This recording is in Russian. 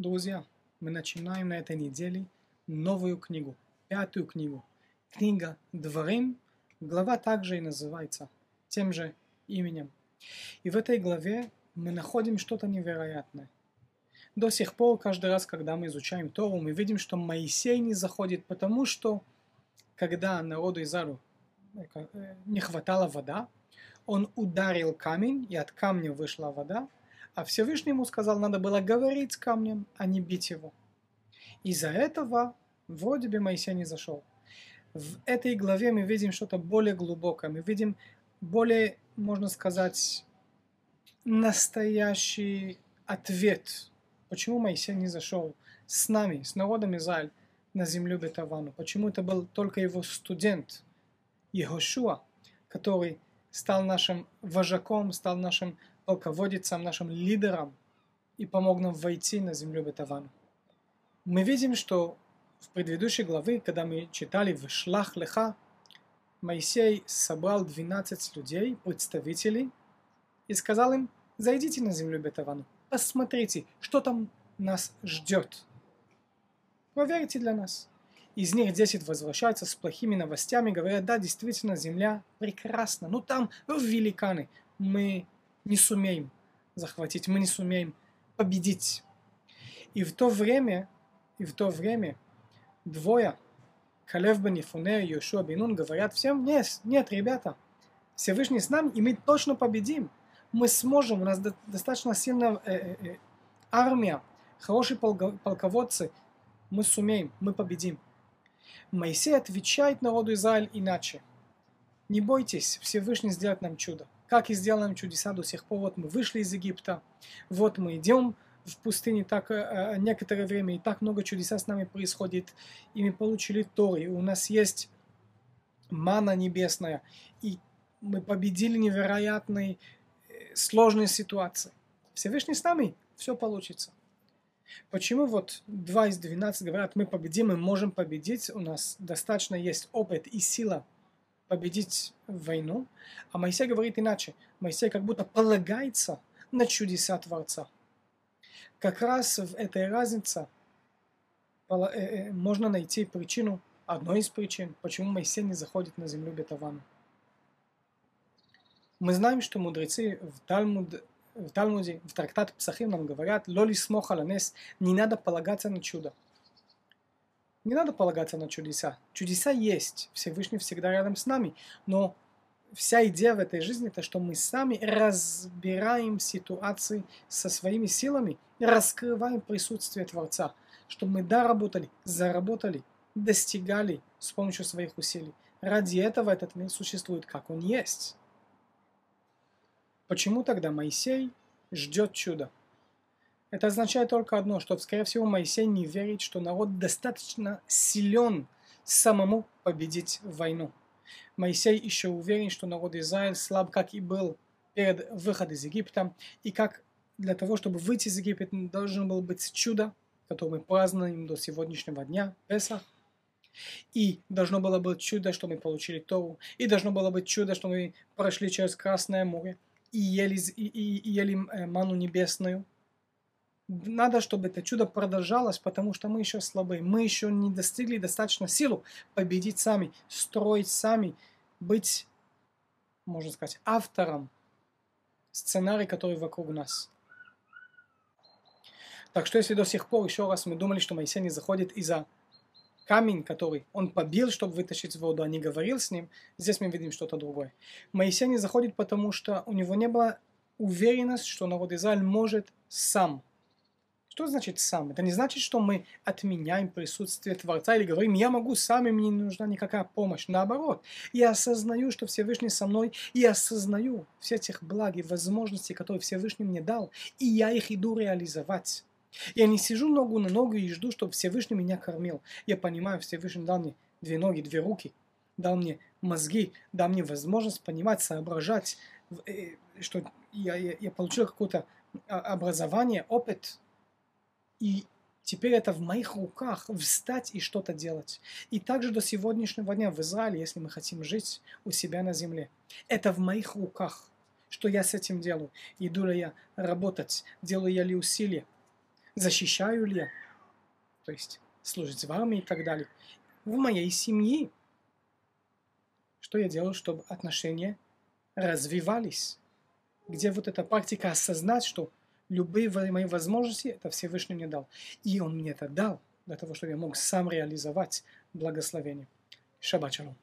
Друзья, мы начинаем на этой неделе новую книгу, пятую книгу. Книга Дворим, глава также и называется тем же именем. И в этой главе мы находим что-то невероятное. До сих пор, каждый раз, когда мы изучаем Тору, мы видим, что Моисей не заходит, потому что когда народу Израилю э, не хватало вода, он ударил камень, и от камня вышла вода, а Всевышнему сказал, надо было говорить с камнем, а не бить его. Из-за этого вроде бы Моисей не зашел. В этой главе мы видим что-то более глубокое, мы видим более, можно сказать, настоящий ответ, почему Моисей не зашел с нами, с народом Израиль на землю Бетавану. Почему это был только его студент, Егошуа, который стал нашим вожаком, стал нашим полководцем, нашим лидером и помог нам войти на землю Бетавану. Мы видим, что в предыдущей главе, когда мы читали в Шлах Леха, Моисей собрал 12 людей, представителей, и сказал им, зайдите на землю Бетавану, посмотрите, что там нас ждет. Проверьте для нас. Из них 10 возвращаются с плохими новостями, говорят, да, действительно, земля прекрасна, но там великаны, мы не сумеем захватить, мы не сумеем победить. И в то время, и в то время двое, Калев бен Ефуне и Йошуа бен говорят всем, нет, нет, ребята, Всевышний с нами, и мы точно победим. Мы сможем, у нас достаточно сильная э, э, э, армия, хорошие полководцы, мы сумеем, мы победим. Моисей отвечает народу Израиль иначе. Не бойтесь, Всевышний сделает нам чудо как и сделаем чудеса до сих пор. Вот мы вышли из Египта, вот мы идем в пустыне так э, некоторое время, и так много чудеса с нами происходит, и мы получили Торы, у нас есть мана небесная, и мы победили невероятные э, сложные ситуации. Всевышний с нами, все получится. Почему вот 2 из 12 говорят, мы победим, мы можем победить, у нас достаточно есть опыт и сила победить войну, а Моисей говорит иначе. Моисей как будто полагается на чудеса Творца. Как раз в этой разнице э, э, можно найти причину, одной из причин, почему Моисей не заходит на землю Бетавану. Мы знаем, что мудрецы в, Талмуд, в Талмуде, в трактат Псахим нам говорят, «Лоли смохаланес» не надо полагаться на чудо. Не надо полагаться на чудеса. Чудеса есть, Всевышний всегда рядом с нами, но вся идея в этой жизни это, что мы сами разбираем ситуации со своими силами, раскрываем присутствие Творца, чтобы мы доработали, заработали, достигали с помощью своих усилий. Ради этого этот мир существует, как он есть. Почему тогда Моисей ждет чуда? Это означает только одно, что, скорее всего, Моисей не верит, что народ достаточно силен самому победить войну. Моисей еще уверен, что народ Израиль слаб, как и был перед выходом из Египта, и как для того, чтобы выйти из Египта, должен был быть чудо, которое мы празднуем до сегодняшнего дня, Песах. И должно было быть чудо, что мы получили Тору. И должно было быть чудо, что мы прошли через Красное море и ели, и, и, и ели э, ману небесную надо, чтобы это чудо продолжалось, потому что мы еще слабы. Мы еще не достигли достаточно силу победить сами, строить сами, быть, можно сказать, автором сценария, который вокруг нас. Так что если до сих пор еще раз мы думали, что Моисей не заходит из-за камень, который он побил, чтобы вытащить воду, а не говорил с ним, здесь мы видим что-то другое. Моисей не заходит, потому что у него не было уверенности, что народ Израиль может сам что значит сам? Это не значит, что мы отменяем присутствие Творца или говорим, я могу сам, и мне не нужна никакая помощь. Наоборот, я осознаю, что Всевышний со мной, и осознаю все этих благ и возможностей, которые Всевышний мне дал, и я их иду реализовать. Я не сижу ногу на ногу и жду, чтобы Всевышний меня кормил. Я понимаю, Всевышний дал мне две ноги, две руки, дал мне мозги, дал мне возможность понимать, соображать, э, что я, я, я получил какое-то а, образование, опыт, и теперь это в моих руках встать и что-то делать. И также до сегодняшнего дня в Израиле, если мы хотим жить у себя на земле, это в моих руках. Что я с этим делаю? Иду ли я работать? Делаю я ли усилия? Защищаю ли я? То есть служить в армии и так далее. В моей семье. Что я делаю, чтобы отношения развивались? Где вот эта практика осознать, что любые мои возможности это Всевышний мне дал. И Он мне это дал для того, чтобы я мог сам реализовать благословение. Шаббат шалом.